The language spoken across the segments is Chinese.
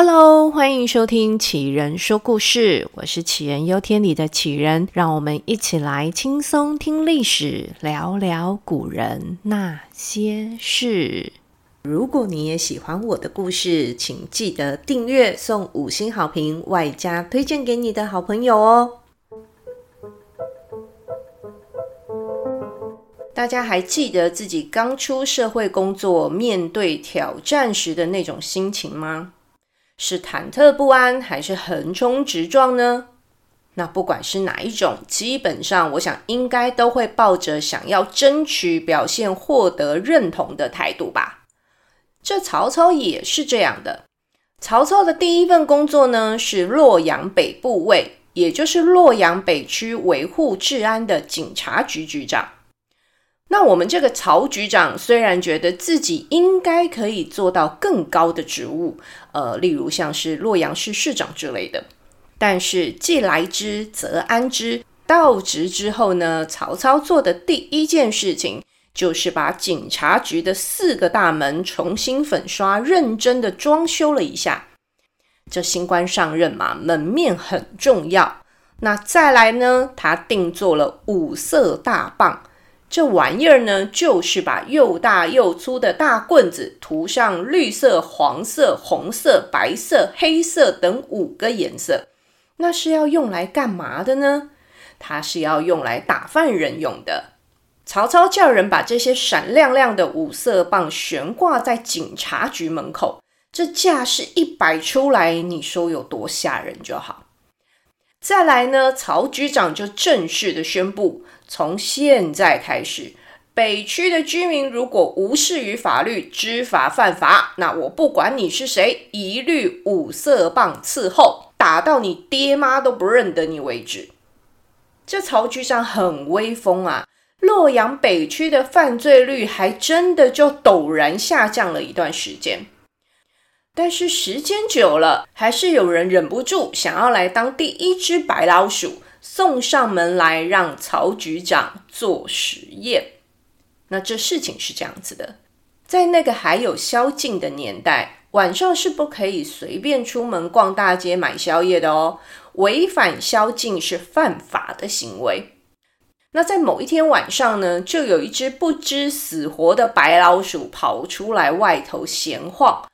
Hello，欢迎收听杞人说故事，我是杞人忧天里的杞人，让我们一起来轻松听历史，聊聊古人那些事。如果你也喜欢我的故事，请记得订阅、送五星好评，外加推荐给你的好朋友哦。大家还记得自己刚出社会工作，面对挑战时的那种心情吗？是忐忑不安，还是横冲直撞呢？那不管是哪一种，基本上我想应该都会抱着想要争取表现、获得认同的态度吧。这曹操也是这样的。曹操的第一份工作呢，是洛阳北部尉，也就是洛阳北区维护治安的警察局局长。那我们这个曹局长虽然觉得自己应该可以做到更高的职务，呃，例如像是洛阳市市长之类的，但是既来之则安之。到职之后呢，曹操做的第一件事情就是把警察局的四个大门重新粉刷，认真的装修了一下。这新官上任嘛，门面很重要。那再来呢，他定做了五色大棒。这玩意儿呢，就是把又大又粗的大棍子涂上绿色、黄色、红色、白色、黑色等五个颜色。那是要用来干嘛的呢？它是要用来打犯人用的。曹操叫人把这些闪亮亮的五色棒悬挂在警察局门口，这架势一摆出来，你说有多吓人就好。再来呢，曹局长就正式的宣布。从现在开始，北区的居民如果无视于法律、知法犯法，那我不管你是谁，一律五色棒伺候，打到你爹妈都不认得你为止。这曹局长很威风啊！洛阳北区的犯罪率还真的就陡然下降了一段时间。但是时间久了，还是有人忍不住想要来当第一只白老鼠。送上门来让曹局长做实验。那这事情是这样子的，在那个还有宵禁的年代，晚上是不可以随便出门逛大街买宵夜的哦。违反宵禁是犯法的行为。那在某一天晚上呢，就有一只不知死活的白老鼠跑出来外头闲晃，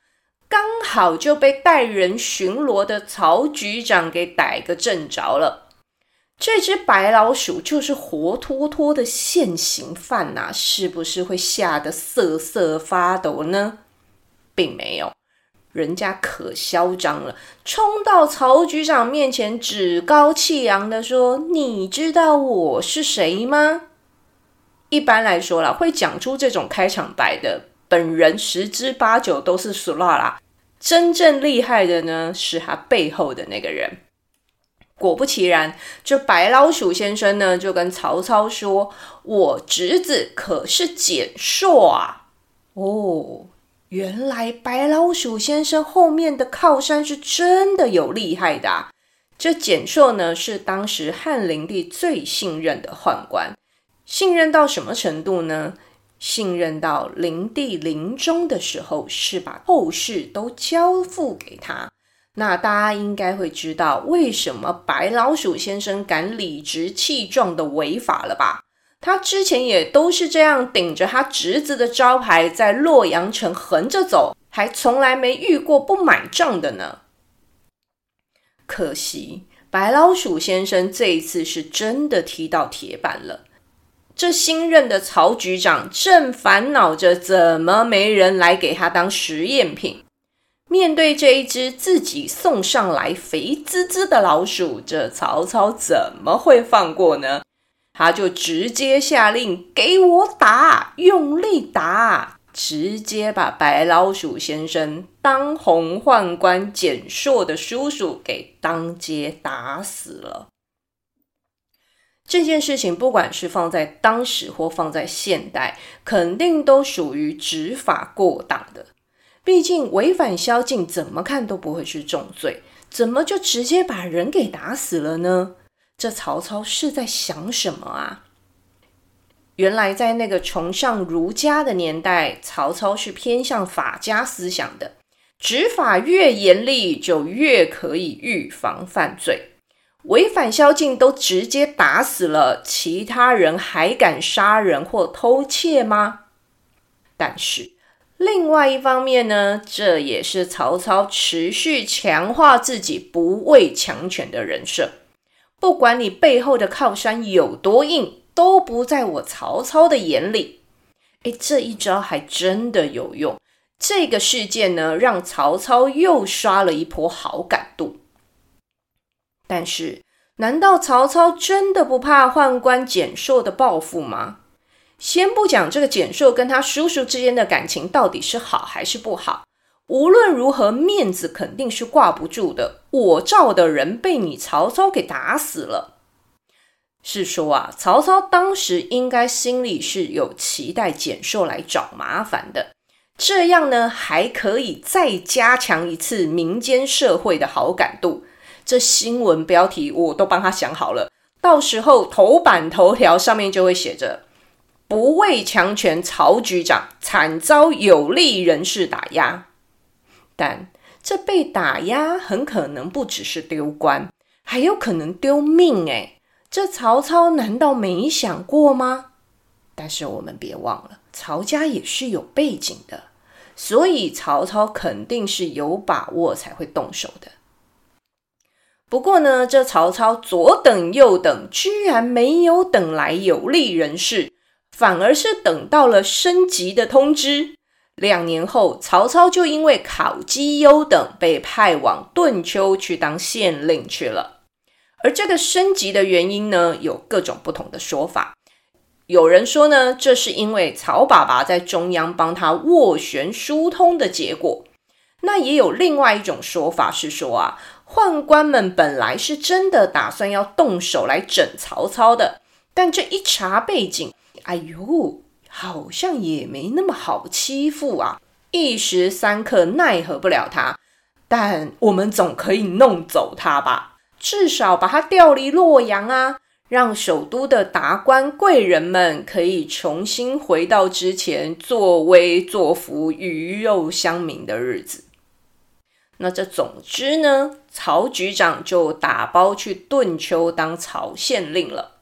刚好就被带人巡逻的曹局长给逮个正着了。这只白老鼠就是活脱脱的现行犯呐、啊，是不是会吓得瑟瑟发抖呢？并没有，人家可嚣张了，冲到曹局长面前，趾高气扬的说：“你知道我是谁吗？”一般来说啦，会讲出这种开场白的，本人十之八九都是俗辣啦。真正厉害的呢，是他背后的那个人。果不其然，这白老鼠先生呢，就跟曹操说：“我侄子可是简硕啊！”哦，原来白老鼠先生后面的靠山是真的有厉害的。这简硕呢，是当时汉灵帝最信任的宦官，信任到什么程度呢？信任到灵帝临终的时候，是把后事都交付给他。那大家应该会知道为什么白老鼠先生敢理直气壮的违法了吧？他之前也都是这样顶着他侄子的招牌在洛阳城横着走，还从来没遇过不买账的呢。可惜白老鼠先生这一次是真的踢到铁板了。这新任的曹局长正烦恼着怎么没人来给他当实验品。面对这一只自己送上来肥滋滋的老鼠，这曹操怎么会放过呢？他就直接下令给我打，用力打，直接把白老鼠先生当红宦官简硕的叔叔给当街打死了。这件事情不管是放在当时或放在现代，肯定都属于执法过当的。毕竟违反宵禁，怎么看都不会是重罪，怎么就直接把人给打死了呢？这曹操是在想什么啊？原来在那个崇尚儒家的年代，曹操是偏向法家思想的，执法越严厉，就越可以预防犯罪。违反宵禁都直接打死了，其他人还敢杀人或偷窃吗？但是另外一方面呢，这也是曹操持续强化自己不畏强权的人设。不管你背后的靠山有多硬，都不在我曹操的眼里。诶，这一招还真的有用。这个事件呢，让曹操又刷了一波好感度。但是，难道曹操真的不怕宦官简硕的报复吗？先不讲这个简硕跟他叔叔之间的感情到底是好还是不好，无论如何，面子肯定是挂不住的。我罩的人被你曹操给打死了，是说啊，曹操当时应该心里是有期待简硕来找麻烦的，这样呢，还可以再加强一次民间社会的好感度。这新闻标题我都帮他想好了，到时候头版头条上面就会写着“不畏强权曹局长惨遭有利人士打压”。但这被打压很可能不只是丢官，还有可能丢命诶。这曹操难道没想过吗？但是我们别忘了，曹家也是有背景的，所以曹操肯定是有把握才会动手的。不过呢，这曹操左等右等，居然没有等来有利人士，反而是等到了升级的通知。两年后，曹操就因为考绩优等，被派往顿丘去当县令去了。而这个升级的原因呢，有各种不同的说法。有人说呢，这是因为曹爸爸在中央帮他斡旋疏通的结果。那也有另外一种说法是说啊。宦官们本来是真的打算要动手来整曹操的，但这一查背景，哎呦，好像也没那么好欺负啊！一时三刻奈何不了他，但我们总可以弄走他吧？至少把他调离洛阳啊，让首都的达官贵人们可以重新回到之前作威作福、鱼肉乡民的日子。那这总之呢，曹局长就打包去顿丘当曹县令了。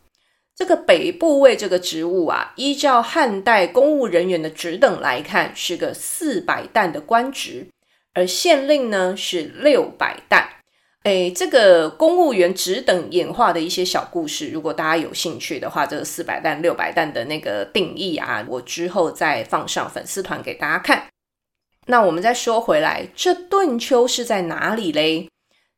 这个北部尉这个职务啊，依照汉代公务人员的职等来看，是个四百石的官职，而县令呢是六百石。哎，这个公务员职等演化的一些小故事，如果大家有兴趣的话，这个四百石、六百石的那个定义啊，我之后再放上粉丝团给大家看。那我们再说回来，这顿丘是在哪里嘞？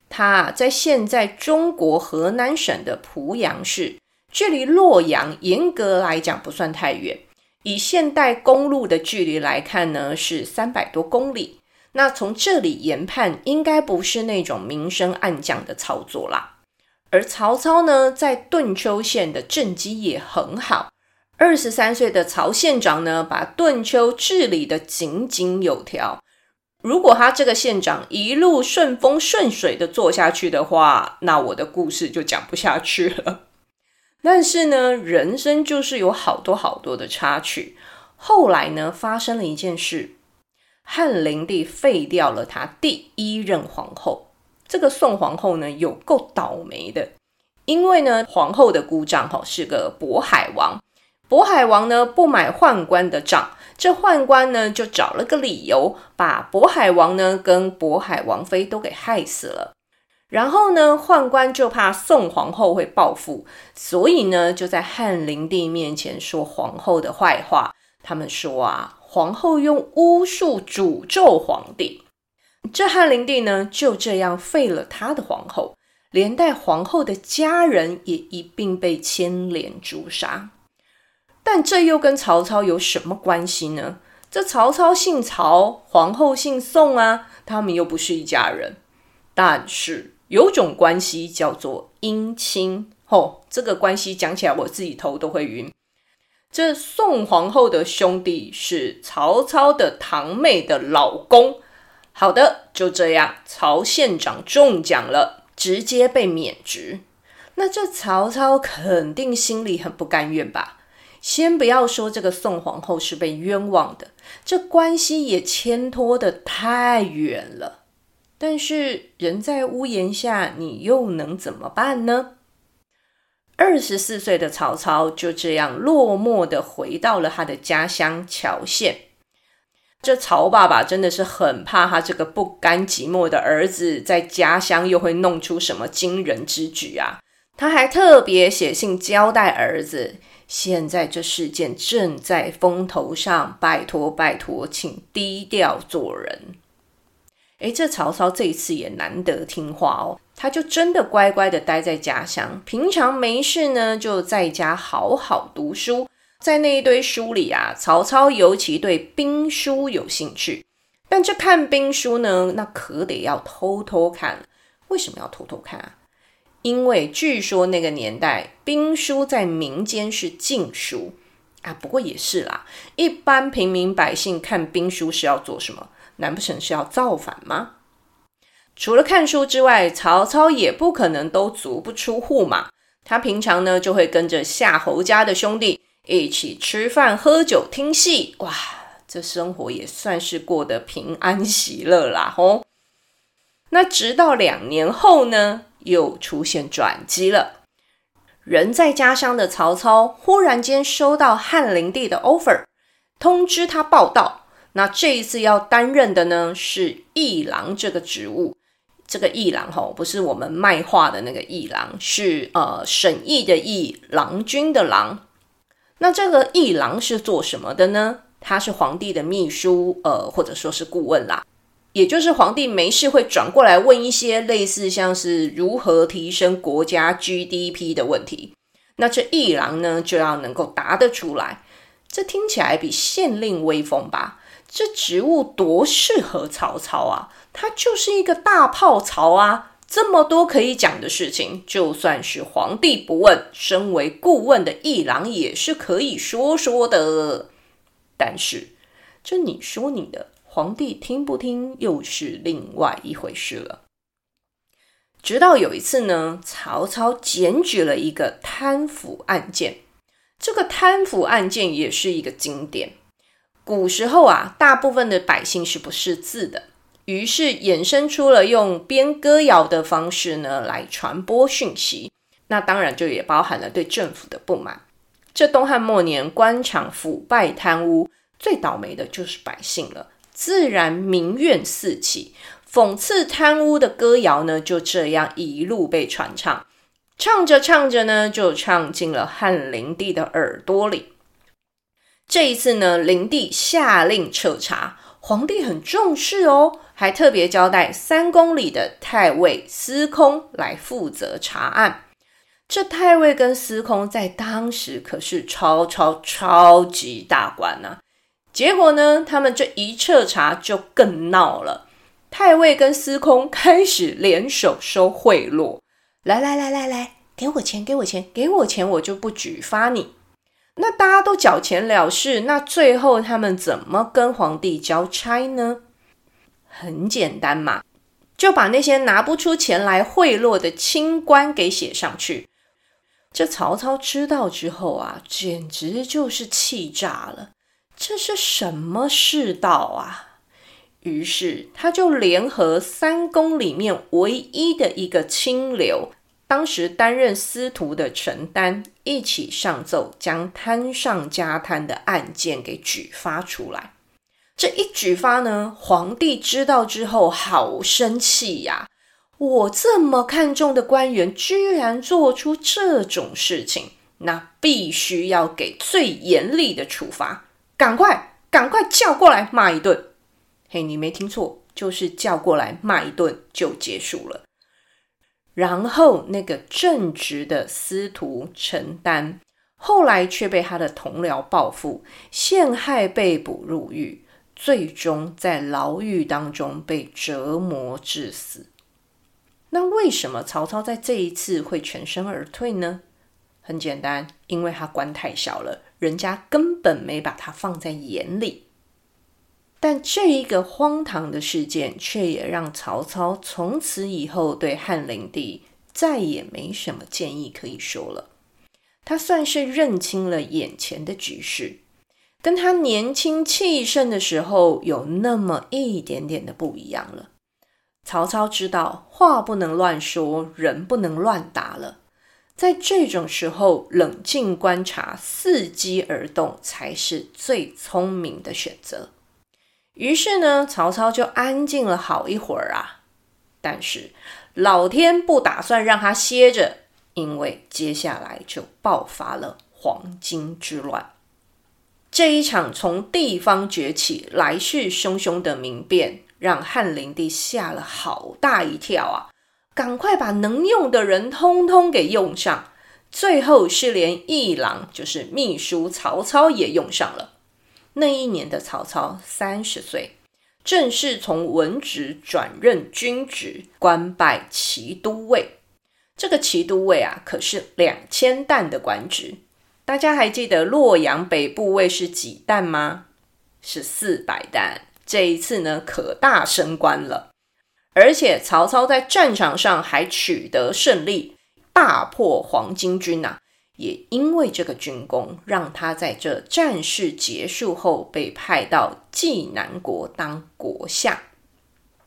它在现在中国河南省的濮阳市，距离洛阳严格来讲不算太远。以现代公路的距离来看呢，是三百多公里。那从这里研判，应该不是那种明升暗降的操作啦。而曹操呢，在顿丘县的政绩也很好。二十三岁的曹县长呢，把顿丘治理得井井有条。如果他这个县长一路顺风顺水的做下去的话，那我的故事就讲不下去了。但是呢，人生就是有好多好多的插曲。后来呢，发生了一件事，汉灵帝废掉了他第一任皇后。这个宋皇后呢，有够倒霉的，因为呢，皇后的姑丈哈是个渤海王。渤海王呢，不买宦官的账，这宦官呢就找了个理由，把渤海王呢跟渤海王妃都给害死了。然后呢，宦官就怕宋皇后会报复，所以呢就在汉灵帝面前说皇后的坏话。他们说啊，皇后用巫术诅咒皇帝。这汉灵帝呢就这样废了他的皇后，连带皇后的家人也一并被牵连诛杀。但这又跟曹操有什么关系呢？这曹操姓曹，皇后姓宋啊，他们又不是一家人。但是有种关系叫做姻亲，哦，这个关系讲起来我自己头都会晕。这宋皇后的兄弟是曹操的堂妹的老公。好的，就这样，曹县长中奖了，直接被免职。那这曹操肯定心里很不甘愿吧？先不要说这个宋皇后是被冤枉的，这关系也牵拖得太远了。但是人在屋檐下，你又能怎么办呢？二十四岁的曹操就这样落寞地回到了他的家乡乔县。这曹爸爸真的是很怕他这个不甘寂寞的儿子在家乡又会弄出什么惊人之举啊！他还特别写信交代儿子。现在这事件正在风头上，拜托拜托，请低调做人。诶，这曹操这一次也难得听话哦，他就真的乖乖的待在家乡，平常没事呢，就在家好好读书。在那一堆书里啊，曹操尤其对兵书有兴趣，但这看兵书呢，那可得要偷偷看。为什么要偷偷看啊？因为据说那个年代兵书在民间是禁书啊，不过也是啦。一般平民百姓看兵书是要做什么？难不成是要造反吗？除了看书之外，曹操也不可能都足不出户嘛。他平常呢就会跟着夏侯家的兄弟一起吃饭、喝酒、听戏，哇，这生活也算是过得平安喜乐啦。吼，那直到两年后呢？又出现转机了。人在家乡的曹操忽然间收到汉灵帝的 offer，通知他报到。那这一次要担任的呢是议郎这个职务。这个议郎吼，不是我们卖画的那个议郎，是呃审议的议，郎君的郎。那这个议郎是做什么的呢？他是皇帝的秘书，呃，或者说是顾问啦。也就是皇帝没事会转过来问一些类似像是如何提升国家 GDP 的问题，那这议郎呢就要能够答得出来。这听起来比县令威风吧？这职务多适合曹操啊！他就是一个大炮曹啊！这么多可以讲的事情，就算是皇帝不问，身为顾问的议郎也是可以说说的。但是，这你说你的。皇帝听不听又是另外一回事了。直到有一次呢，曹操检举了一个贪腐案件。这个贪腐案件也是一个经典。古时候啊，大部分的百姓是不识字的，于是衍生出了用编歌谣的方式呢来传播讯息。那当然就也包含了对政府的不满。这东汉末年，官场腐败贪污，最倒霉的就是百姓了。自然民怨四起，讽刺贪污的歌谣呢，就这样一路被传唱，唱着唱着呢，就唱进了汉灵帝的耳朵里。这一次呢，灵帝下令彻查，皇帝很重视哦，还特别交代三公里的太尉司空来负责查案。这太尉跟司空在当时可是超超超级大官呐、结果呢，他们这一彻查就更闹了。太尉跟司空开始联手收贿赂，来来来来来，给我钱，给我钱，给我钱，我就不举发你。那大家都缴钱了事，那最后他们怎么跟皇帝交差呢？很简单嘛，就把那些拿不出钱来贿赂的清官给写上去。这曹操知道之后啊，简直就是气炸了。这是什么世道啊？于是他就联合三公里面唯一的一个清流，当时担任司徒的陈丹，一起上奏，将贪上加贪的案件给举发出来。这一举发呢，皇帝知道之后好生气呀！我这么看重的官员，居然做出这种事情，那必须要给最严厉的处罚。赶快，赶快叫过来骂一顿！嘿，你没听错，就是叫过来骂一顿就结束了。然后那个正直的司徒陈丹，后来却被他的同僚报复，陷害被捕入狱，最终在牢狱当中被折磨致死。那为什么曹操在这一次会全身而退呢？很简单，因为他官太小了。人家根本没把他放在眼里，但这一个荒唐的事件，却也让曹操从此以后对汉灵帝再也没什么建议可以说了。他算是认清了眼前的局势，跟他年轻气盛的时候有那么一点点的不一样了。曹操知道话不能乱说，人不能乱打了。在这种时候，冷静观察，伺机而动，才是最聪明的选择。于是呢，曹操就安静了好一会儿啊。但是老天不打算让他歇着，因为接下来就爆发了黄巾之乱。这一场从地方崛起、来势汹汹的民变，让汉灵帝吓了好大一跳啊！赶快把能用的人通通给用上，最后是连议郎，就是秘书曹操也用上了。那一年的曹操三十岁，正式从文职转任军职，官拜骑都尉。这个骑都尉啊，可是两千担的官职。大家还记得洛阳北部尉是几担吗？是四百担。这一次呢，可大升官了。而且曹操在战场上还取得胜利，大破黄巾军呐、也因为这个军功，让他在这战事结束后被派到济南国当国相。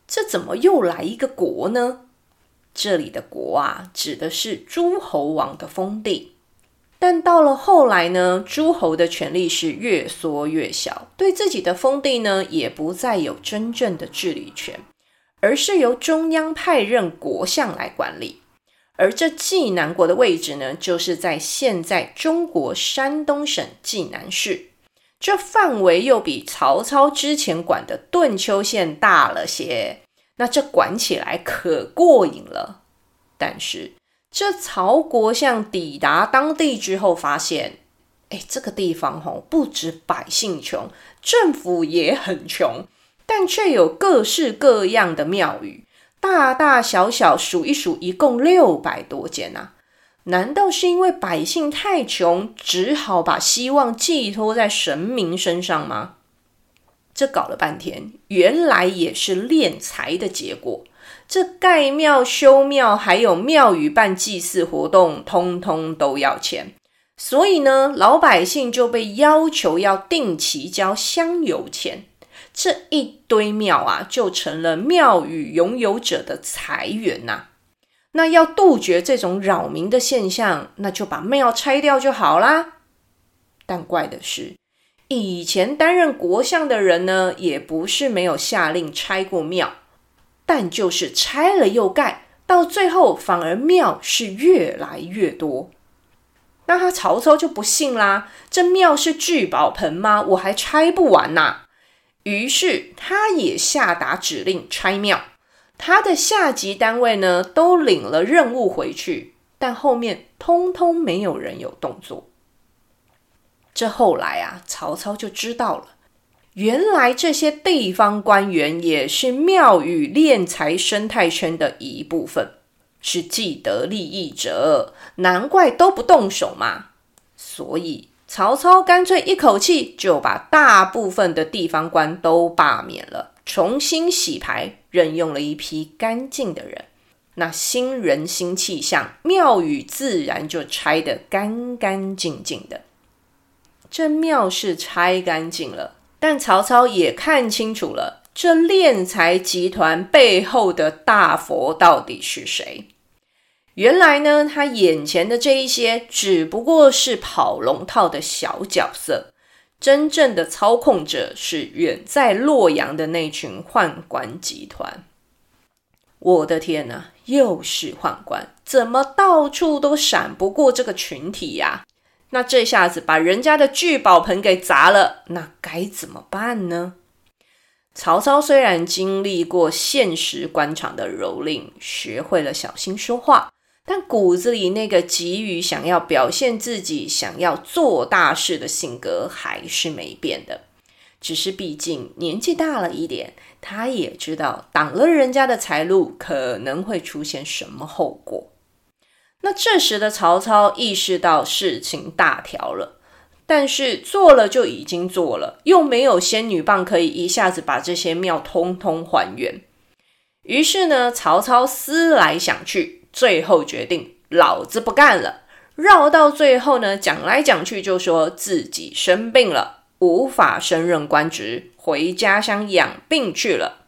这怎么又来一个国呢？这里的国啊，指的是诸侯王的封地。但到了后来呢，诸侯的权力是越缩越小，对自己的封地呢，也不再有真正的治理权。而是由中央派任国相来管理，而这济南国的位置呢，就是在现在中国山东省济南市，这范围又比曹操之前管的顿丘县大了些，那这管起来可过瘾了。但是这曹国相抵达当地之后，发现，哎，这个地方吼，不止百姓穷，政府也很穷。但却有各式各样的庙宇，大大小小数一数，一共六百多间啊！难道是因为百姓太穷，只好把希望寄托在神明身上吗？这搞了半天，原来也是敛财的结果。这盖庙、修庙，还有庙宇办祭祀活动，通通都要钱。所以呢，老百姓就被要求要定期交香油钱。这一堆庙啊，就成了庙宇拥有者的财源呐、那要杜绝这种扰民的现象，那就把庙拆掉就好啦。但怪的是，以前担任国相的人呢，也不是没有下令拆过庙，但就是拆了又盖，到最后反而庙是越来越多。那他曹操就不信啦，这庙是聚宝盆吗？我还拆不完呐、于是，他也下达指令拆庙。他的下级单位呢，都领了任务回去，但后面通通没有人有动作。这后来啊，曹操就知道了，原来这些地方官员也是庙宇敛财生态圈的一部分，是既得利益者，难怪都不动手嘛。所以。曹操干脆一口气就把大部分的地方官都罢免了，重新洗牌，任用了一批干净的人。那新人新气象，庙宇自然就拆得干干净净的。这庙是拆干净了，但曹操也看清楚了，这敛财集团背后的大佛到底是谁。原来呢，他眼前的这一些只不过是跑龙套的小角色，真正的操控者是远在洛阳的那群宦官集团。我的天哪，又是宦官，怎么到处都闪不过这个群体呀？那这下子把人家的聚宝盆给砸了，那该怎么办呢？曹操虽然经历过现实官场的蹂躏，学会了小心说话。但骨子里那个急于想要表现自己、想要做大事的性格还是没变的，只是毕竟年纪大了一点，他也知道挡了人家的财路可能会出现什么后果。那这时的曹操意识到事情大条了，但是做了就已经做了，又没有仙女棒可以一下子把这些庙通通还原。于是呢，曹操思来想去。最后决定，老子不干了，绕到最后呢，讲来讲去就说自己生病了，无法升任官职，回家乡养病去了。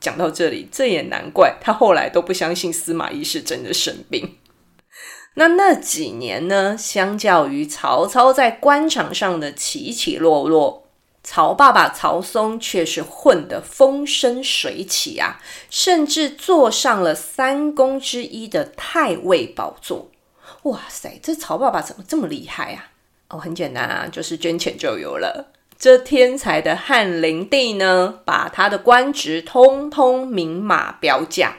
讲到这里，这也难怪他后来都不相信司马懿是真的生病。那那几年呢，相较于曹操在官场上的起起落落，曹爸爸曹嵩却是混得风生水起啊，甚至坐上了三公之一的太尉宝座。哇塞，这曹爸爸怎么这么厉害啊？哦，很简单啊，就是捐钱就有了。这天才的汉灵帝呢，把他的官职通通明码标价，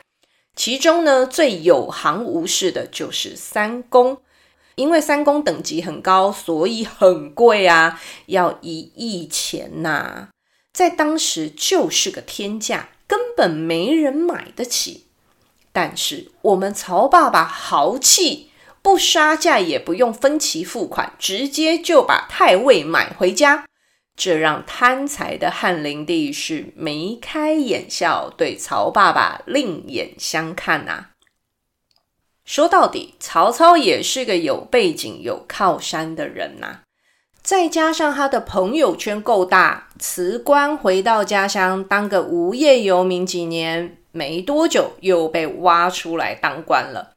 其中呢最有行无市的就是三公，因为三公等级很高，所以很贵啊，要一亿钱呐、啊，在当时就是个天价，根本没人买得起。但是我们曹爸爸豪气。不杀价也不用分期付款，直接就把太尉买回家，这让贪财的汉灵帝是眉开眼笑，对曹爸爸另眼相看呐、啊。说到底，曹操也是个有背景、有靠山的人呐、再加上他的朋友圈够大，辞官回到家乡当个无业游民几年，没多久又被挖出来当官了。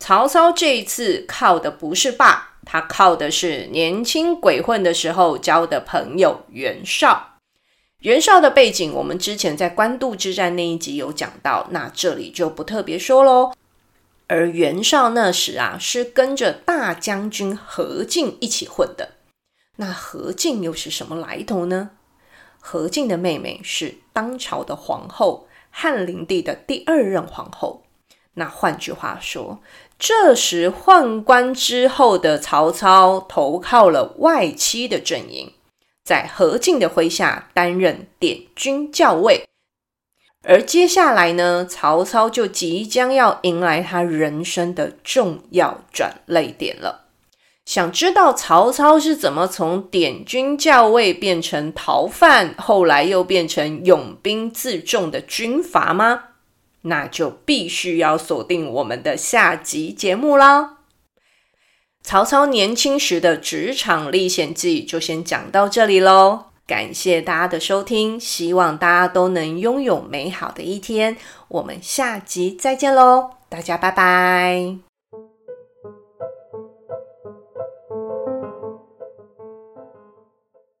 曹操这一次靠的不是爸，他靠的是年轻鬼混的时候交的朋友袁绍。袁绍的背景，我们之前在官渡之战那一集有讲到，那这里就不特别说喽。而袁绍那时啊，是跟着大将军何进一起混的。那何进又是什么来头呢？何进的妹妹是当朝的皇后，汉灵帝的第二任皇后。那换句话说，这时宦官之后的曹操投靠了外戚的阵营，在何进的麾下担任点军校尉。而接下来呢，曹操就即将要迎来他人生的重要转捩点了。想知道曹操是怎么从点军校尉变成逃犯，后来又变成勇兵自重的军阀吗？那就必须要锁定我们的下集节目啦！曹操年轻时的职场历险记就先讲到这里喽，感谢大家的收听，希望大家都能拥有美好的一天，我们下集再见喽，大家拜拜。